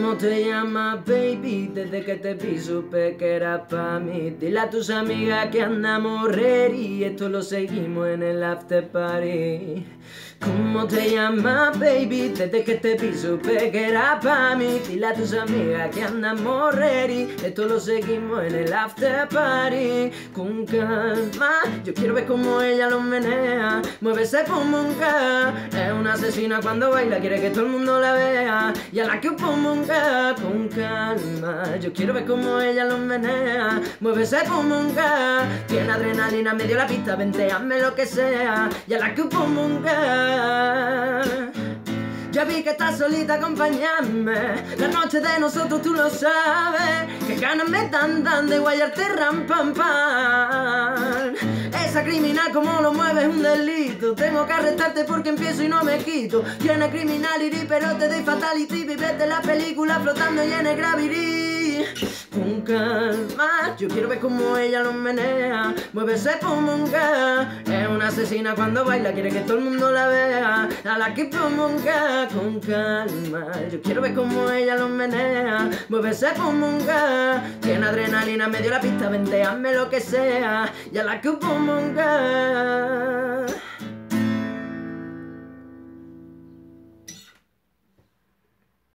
¿Cómo te llamas, baby? Desde que te vi supe que era pa' mí. Dile a tus amigas que andamos ready. Esto lo seguimos en el after party. ¿Cómo te llamas, baby? Desde que te vi supe que era pa' mí. Dile a tus amigas que andamos ready. Esto lo seguimos en el after party. Con calma, yo quiero ver cómo ella lo menea. Mueve ese pum Es una asesina cuando baila, quiere que todo el mundo la vea. Y a la que con calma. Yo quiero ver cómo ella lo menea. Mueve ese pum Tiene adrenalina, medio la pista, vente, hazme lo que sea. Y a la que pum ya vi que estás solita, acompañarme. La noche de nosotros tú lo sabes. Que ganas me dan dan de guayarte ram pam pam. Criminal como lo mueve es un delito. Tengo que arrestarte porque empiezo y no me quito. Tiene criminality pero te doy fatality. Vives de la película flotando y en el gravity. Yo quiero ver cómo ella lo menea. Mueve ese como Es una asesina cuando baila, quiere que todo el mundo la vea. A la que como con calma. Yo quiero ver cómo ella lo menea. Mueve ese como Tiene adrenalina, medio la pista, vente, hazme lo que sea. Y a la que como